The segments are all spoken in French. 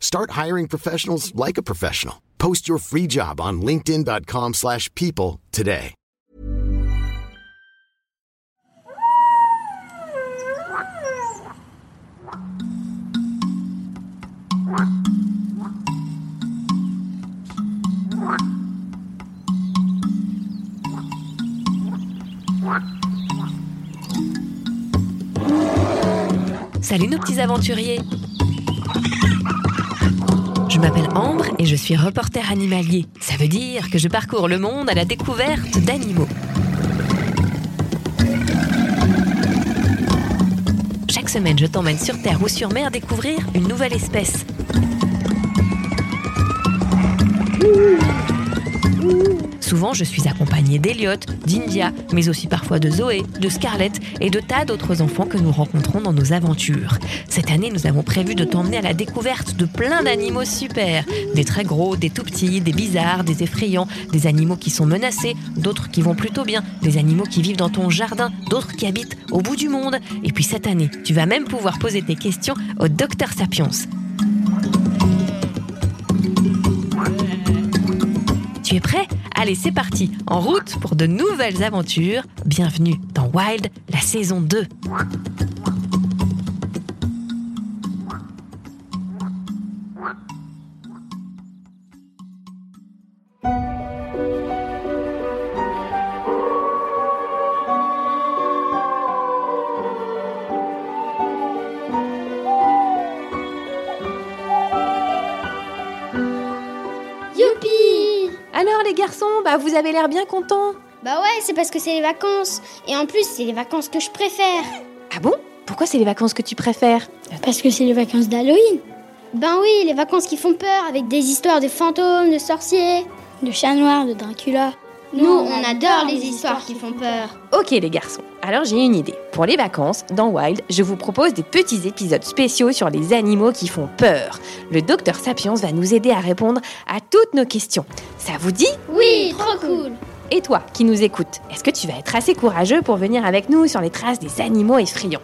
Start hiring professionals like a professional. Post your free job on linkedin.com/people slash people today. Salut nos petits aventuriers Je m'appelle Ambre et je suis reporter animalier. Ça veut dire que je parcours le monde à la découverte d'animaux. Chaque semaine, je t'emmène sur Terre ou sur mer découvrir une nouvelle espèce. Souvent, je suis accompagnée d'Eliott, d'India, mais aussi parfois de Zoé, de Scarlett et de tas d'autres enfants que nous rencontrons dans nos aventures. Cette année, nous avons prévu de t'emmener à la découverte de plein d'animaux super. Des très gros, des tout petits, des bizarres, des effrayants, des animaux qui sont menacés, d'autres qui vont plutôt bien, des animaux qui vivent dans ton jardin, d'autres qui habitent au bout du monde. Et puis cette année, tu vas même pouvoir poser tes questions au docteur Sapiens. Tu es prêt? Allez, c'est parti, en route pour de nouvelles aventures. Bienvenue dans Wild, la saison 2. Bah vous avez l'air bien contents. Bah ouais, c'est parce que c'est les vacances. Et en plus, c'est les vacances que je préfère. Ah bon? Pourquoi c'est les vacances que tu préfères? Parce que c'est les vacances d'Halloween. Ben oui, les vacances qui font peur avec des histoires de fantômes, de sorciers, de chats noirs, de Dracula. Nous, on adore les histoires qui font peur. Ok les garçons, alors j'ai une idée. Pour les vacances, dans Wild, je vous propose des petits épisodes spéciaux sur les animaux qui font peur. Le docteur Sapiens va nous aider à répondre à toutes nos questions. Ça vous dit? Oui, trop cool. Et toi, qui nous écoutes, est-ce que tu vas être assez courageux pour venir avec nous sur les traces des animaux effrayants?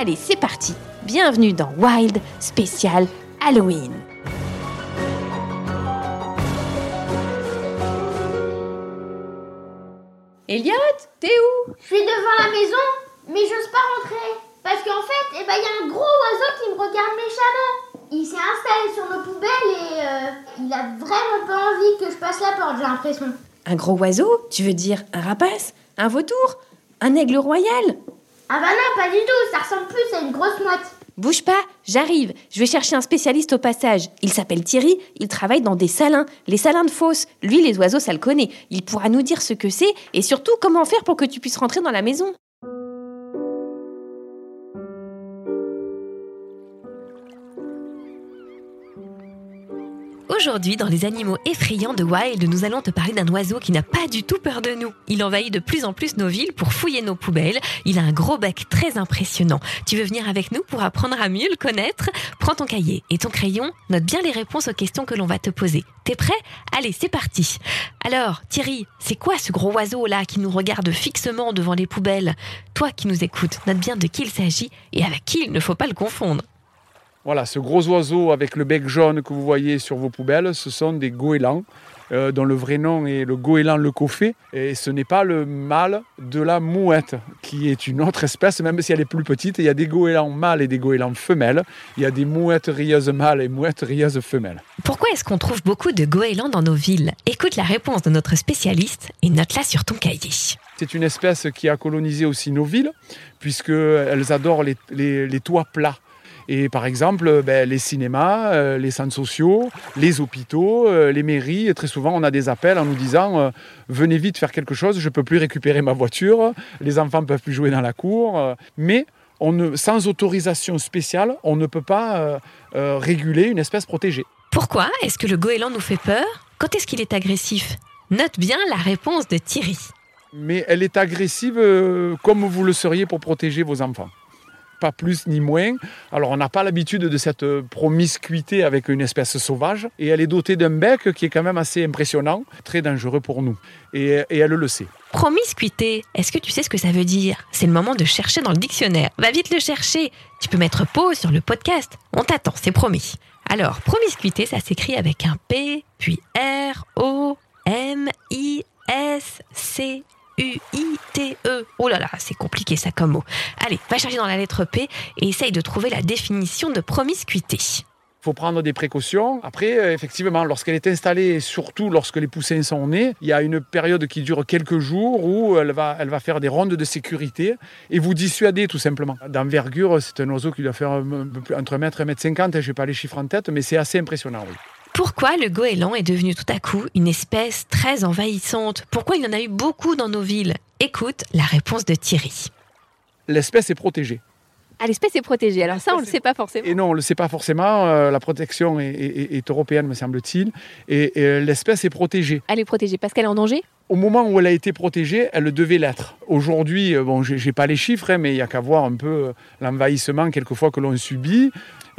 Allez, c'est parti Bienvenue dans Wild spécial Halloween Elliot, t'es où? Je suis devant la maison, mais j'ose pas rentrer. Parce qu'en fait, eh ben, il y a un gros oiseau qui me regarde méchamment. Il s'est installé sur nos poubelles et euh, il a vraiment pas envie que je passe la porte, j'ai l'impression. Un gros oiseau? Tu veux dire un rapace? Un vautour? Un aigle royal? Ah bah non, pas du tout, ça ressemble plus à une grosse mouette. Bouge pas, j'arrive. Je vais chercher un spécialiste au passage. Il s'appelle Thierry, il travaille dans des salins, les salins de fosse. Lui, les oiseaux, ça le connaît. Il pourra nous dire ce que c'est et surtout comment faire pour que tu puisses rentrer dans la maison. Aujourd'hui, dans les animaux effrayants de Wild, nous allons te parler d'un oiseau qui n'a pas du tout peur de nous. Il envahit de plus en plus nos villes pour fouiller nos poubelles. Il a un gros bec très impressionnant. Tu veux venir avec nous pour apprendre à mieux le connaître? Prends ton cahier et ton crayon, note bien les réponses aux questions que l'on va te poser. T'es prêt? Allez, c'est parti. Alors, Thierry, c'est quoi ce gros oiseau là qui nous regarde fixement devant les poubelles? Toi qui nous écoutes, note bien de qui il s'agit et avec qui il ne faut pas le confondre. Voilà, ce gros oiseau avec le bec jaune que vous voyez sur vos poubelles, ce sont des goélands, euh, dont le vrai nom est le goéland leucophée. Et ce n'est pas le mâle de la mouette, qui est une autre espèce, même si elle est plus petite. Il y a des goélands mâles et des goélands femelles. Il y a des mouettes rieuses mâles et mouettes rieuses femelles. Pourquoi est-ce qu'on trouve beaucoup de goélands dans nos villes? Écoute la réponse de notre spécialiste et note-la sur ton cahier. C'est une espèce qui a colonisé aussi nos villes, puisqu'elles adorent les, les- les toits plats. Et par exemple, ben, les cinémas, euh, les centres sociaux, les hôpitaux, euh, les mairies, très souvent on a des appels en nous disant euh, venez vite faire quelque chose, je ne peux plus récupérer ma voiture, les enfants ne peuvent plus jouer dans la cour. euh, mais on ne, sans autorisation spéciale, on ne peut pas euh, euh, réguler une espèce protégée. Pourquoi est-ce que le goéland nous fait peur? Quand est-ce qu'il est agressif? Note bien la réponse de Thierry. Mais elle est agressive euh, comme vous le seriez pour protéger vos enfants. Pas plus ni moins. Alors on n'a pas l'habitude de cette promiscuité avec une espèce sauvage. Et elle est dotée d'un bec qui est quand même assez impressionnant, très dangereux pour nous. Et, elle le sait. Promiscuité, est-ce que tu sais ce que ça veut dire? C'est le moment de chercher dans le dictionnaire. Va vite le chercher. Tu peux mettre pause sur le podcast. On t'attend, c'est promis. Alors, promiscuité, ça s'écrit avec un P, puis R, O, M, I, S, C, U-I-T-E. Oh là là, c'est compliqué ça comme mot. Allez, va chercher dans la lettre P et essaye de trouver la définition de promiscuité. Il faut prendre des précautions. Après, euh, effectivement, lorsqu'elle est installée, et surtout lorsque les poussins sont nés, il y a une période qui dure quelques jours où elle va, elle va faire des rondes de sécurité et vous dissuader tout simplement. D'envergure, c'est un oiseau qui doit faire entre 1 mètre et 1 mètre 50, je n'ai pas les chiffres en tête, mais c'est assez impressionnant. Oui. Pourquoi le goéland est devenu tout à coup une espèce très envahissante? Pourquoi il y en a eu beaucoup dans nos villes? Écoute la réponse de Thierry. L'espèce est protégée. Ah, l'espèce est protégée. Alors ça, on le sait pas forcément. Et non, on ne le sait pas forcément. euh, la protection est, est- est européenne, me semble-t-il. Et, et, euh, l'espèce est protégée. Elle est protégée parce qu'elle est en danger? Au moment où elle a été protégée, elle devait l'être. Aujourd'hui, euh, bon, j'ai pas les chiffres, hein, mais il y a qu'à voir un peu l'envahissement quelquefois que l'on subit,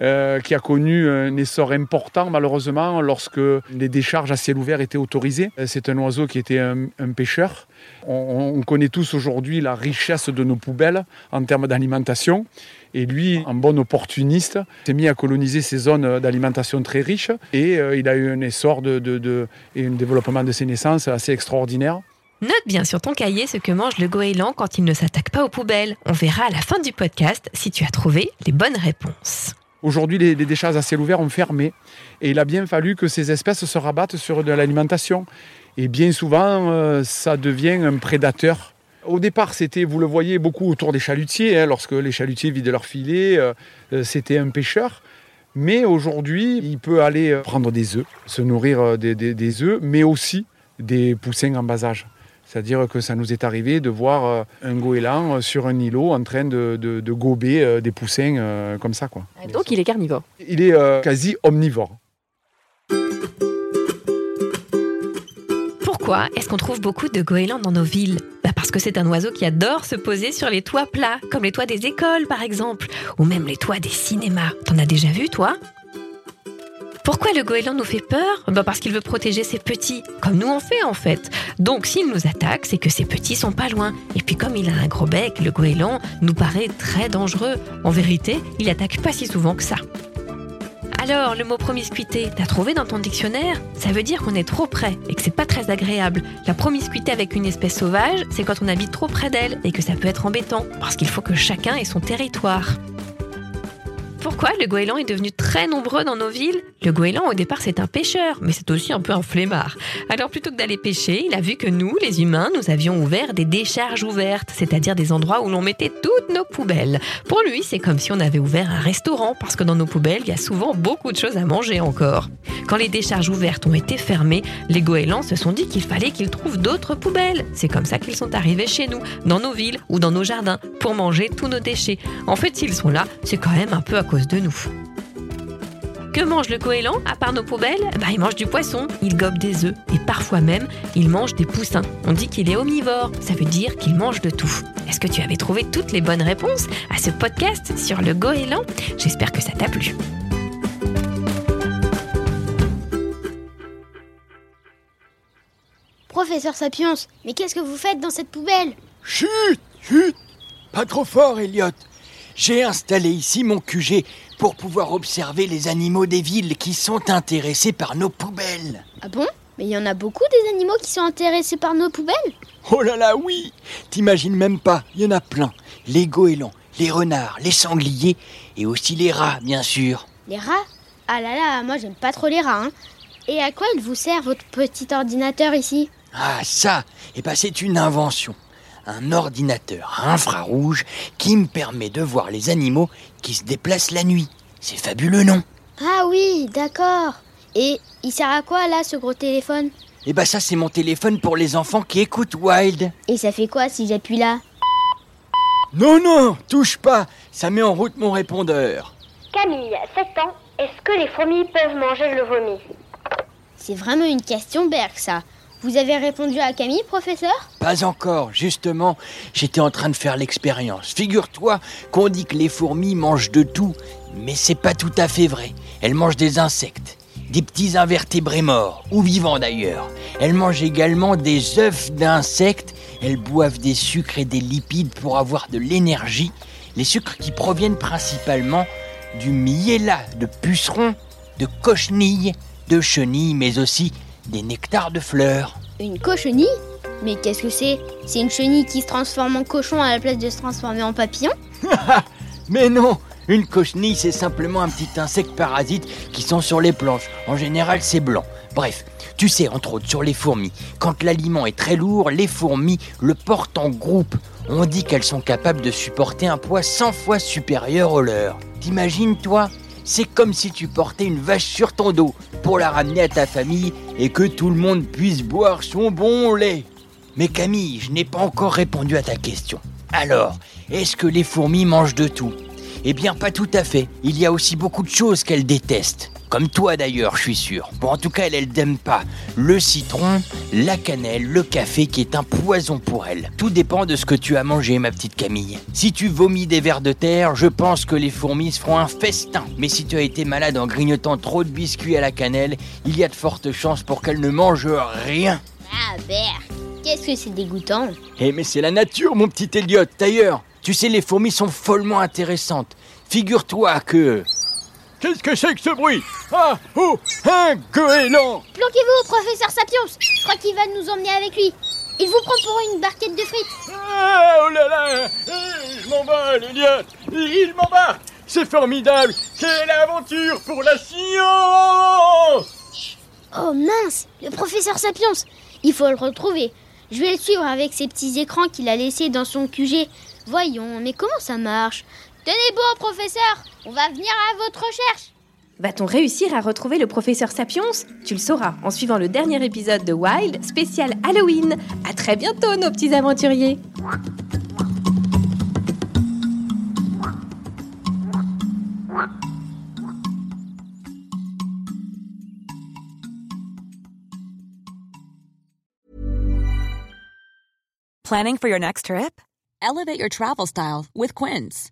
euh, qui a connu un essor important malheureusement lorsque les décharges à ciel ouvert étaient autorisées. Euh, C'est un oiseau qui était un, pêcheur. On, on connaît tous aujourd'hui la richesse de nos poubelles en termes d'alimentation. Et lui, en bon opportuniste, s'est mis à coloniser ces zones d'alimentation très riches. Et euh, il a eu un essor et un développement de ses naissances assez extraordinaire. Note bien sur ton cahier ce que mange le goéland quand il ne s'attaque pas aux poubelles. On verra à la fin du podcast si tu as trouvé les bonnes réponses. Aujourd'hui, les, les décharges à ciel ouvert ont fermé. Et il a bien fallu que ces espèces se rabattent sur de l'alimentation. Et bien souvent, euh, ça devient un prédateur. Au départ, c'était, vous le voyez, beaucoup autour des chalutiers. hein, lorsque les chalutiers vidaient leur filet, euh, euh, c'était un pêcheur. Mais aujourd'hui, il peut aller prendre des œufs, se nourrir des, des- des œufs, mais aussi des poussins en bas âge. C'est-à-dire que ça nous est arrivé de voir euh, un goéland euh, sur un îlot en train de, de- de gober euh, des poussins comme ça. Quoi. Donc il est carnivore. Il est euh, quasi omnivore. Pourquoi est-ce qu'on trouve beaucoup de goélands dans nos villes? Bah Parce que c'est un oiseau qui adore se poser sur les toits plats, comme les toits des écoles par exemple, ou même les toits des cinémas. T'en as déjà vu toi? Pourquoi le goéland nous fait peur bah Parce qu'il veut protéger ses petits, comme nous on fait en fait. Donc s'il nous attaque, c'est que ses petits sont pas loin. Et puis comme il a un gros bec, le goéland nous paraît très dangereux. En vérité, il attaque pas si souvent que ça. Alors, le mot promiscuité, t'as trouvé dans ton dictionnaire? Ça veut dire qu'on est trop près et que c'est pas très agréable. La promiscuité avec une espèce sauvage, c'est quand on habite trop près d'elle et que ça peut être embêtant, parce qu'il faut que chacun ait son territoire. Pourquoi le goéland est devenu très nombreux dans nos villes Le goéland, au départ, c'est un pêcheur, mais c'est aussi un peu un flemmard. Alors, plutôt que d'aller pêcher, il a vu que nous, les humains, nous avions ouvert des décharges ouvertes, c'est-à-dire des endroits où l'on mettait toutes nos poubelles. Pour lui, c'est comme si on avait ouvert un restaurant, parce que dans nos poubelles, il y a souvent beaucoup de choses à manger encore. Quand les décharges ouvertes ont été fermées, les goélands se sont dit qu'il fallait qu'ils trouvent d'autres poubelles. C'est comme ça qu'ils sont arrivés chez nous, dans nos villes ou dans nos jardins, pour manger tous nos déchets. En fait, s'ils sont là, c'est quand même un peu à cause de nous. Que mange le goéland à part nos poubelles? Bah, Il mange du poisson, il gobe des œufs et parfois même il mange des poussins. On dit qu'il est omnivore, ça veut dire qu'il mange de tout. Est-ce que tu avais trouvé toutes les bonnes réponses à ce podcast sur le goéland J'espère que ça t'a plu. Professeur Sapiens, mais qu'est-ce que vous faites dans cette poubelle? Chut Chut Pas trop fort, Elliot. J'ai installé ici mon QG pour pouvoir observer les animaux des villes qui sont intéressés par nos poubelles. Ah bon? Mais il y en a beaucoup des animaux qui sont intéressés par nos poubelles? Oh là là, oui T'imagines même pas, il y en a plein. Les goélands, les renards, les sangliers et aussi les rats, bien sûr. Les rats? Ah là là, moi j'aime pas trop les rats. Hein. Et à quoi il vous sert votre petit ordinateur ici? Ah ça, eh ben c'est une invention. Un ordinateur infrarouge qui me permet de voir les animaux qui se déplacent la nuit. C'est fabuleux, non? Ah oui, d'accord. Et il sert à quoi là ce gros téléphone? Eh ben ça c'est mon téléphone pour les enfants qui écoutent Wild. Et ça fait quoi si j'appuie là? Non, non, touche pas. ça met en route mon répondeur. Camille, 7 ans, est-ce que les fourmis peuvent manger le vomi? C'est vraiment une question berg, ça. Vous avez répondu à Camille, professeur? Pas encore, justement, j'étais en train de faire l'expérience. Figure-toi qu'on dit que les fourmis mangent de tout, mais c'est pas tout à fait vrai. Elles mangent des insectes, des petits invertébrés morts, ou vivants d'ailleurs. Elles mangent également des œufs d'insectes, elles boivent des sucres et des lipides pour avoir de l'énergie, les sucres qui proviennent principalement du miella de pucerons, de cochenilles, de chenilles, mais aussi des nectars de fleurs. Une cochenille Mais qu'est-ce que c'est? C'est une chenille qui se transforme en cochon à la place de se transformer en papillon? Mais non Une cochenille, c'est simplement un petit insecte parasite qui sont sur les planches. En général, c'est blanc. Bref, tu sais, entre autres, sur les fourmis, quand l'aliment est très lourd, les fourmis le portent en groupe. On dit qu'elles sont capables de supporter un poids 100 fois supérieur au leur. T'imagines, toi? C'est comme si tu portais une vache sur ton dos pour la ramener à ta famille et que tout le monde puisse boire son bon lait. Mais Camille, je n'ai pas encore répondu à ta question. Alors, est-ce que les fourmis mangent de tout? Eh bien, pas tout à fait. Il y a aussi beaucoup de choses qu'elles détestent. Comme toi d'ailleurs, je suis sûr. Bon, en tout cas, elle, elle n'aime pas le citron, la cannelle, le café qui est un poison pour elle. Tout dépend de ce que tu as mangé, ma petite Camille. Si tu vomis des vers de terre, je pense que les fourmis se feront un festin. Mais si tu as été malade en grignotant trop de biscuits à la cannelle, il y a de fortes chances pour qu'elles ne mangent rien. Ah, Bert, qu'est-ce que c'est dégoûtant? Eh, mais c'est la nature, mon petit Elliot. D'ailleurs, tu sais, les fourmis sont follement intéressantes. Figure-toi que... Qu'est-ce que c'est que ce bruit? Ah Oh Un goéland Planquez-vous, professeur Sapiens. Je crois qu'il va nous emmener avec lui. Il vous prend pour une barquette de frites. Ah, oh là là! Je m'emballe, Elliot Il m'embarque C'est formidable! Quelle aventure pour la science! Oh mince, le professeur Sapiens. Il faut le retrouver. Je vais le suivre avec ces petits écrans qu'il a laissés dans son QG. Voyons, mais comment ça marche? Tenez bon, professeur On va venir à votre recherche Va-t-on réussir à retrouver le professeur Sapiens? Tu le sauras en suivant le dernier épisode de Wild spécial Halloween. À très bientôt, nos petits aventuriers. Planning for your next trip? Elevate your travel style with Quince.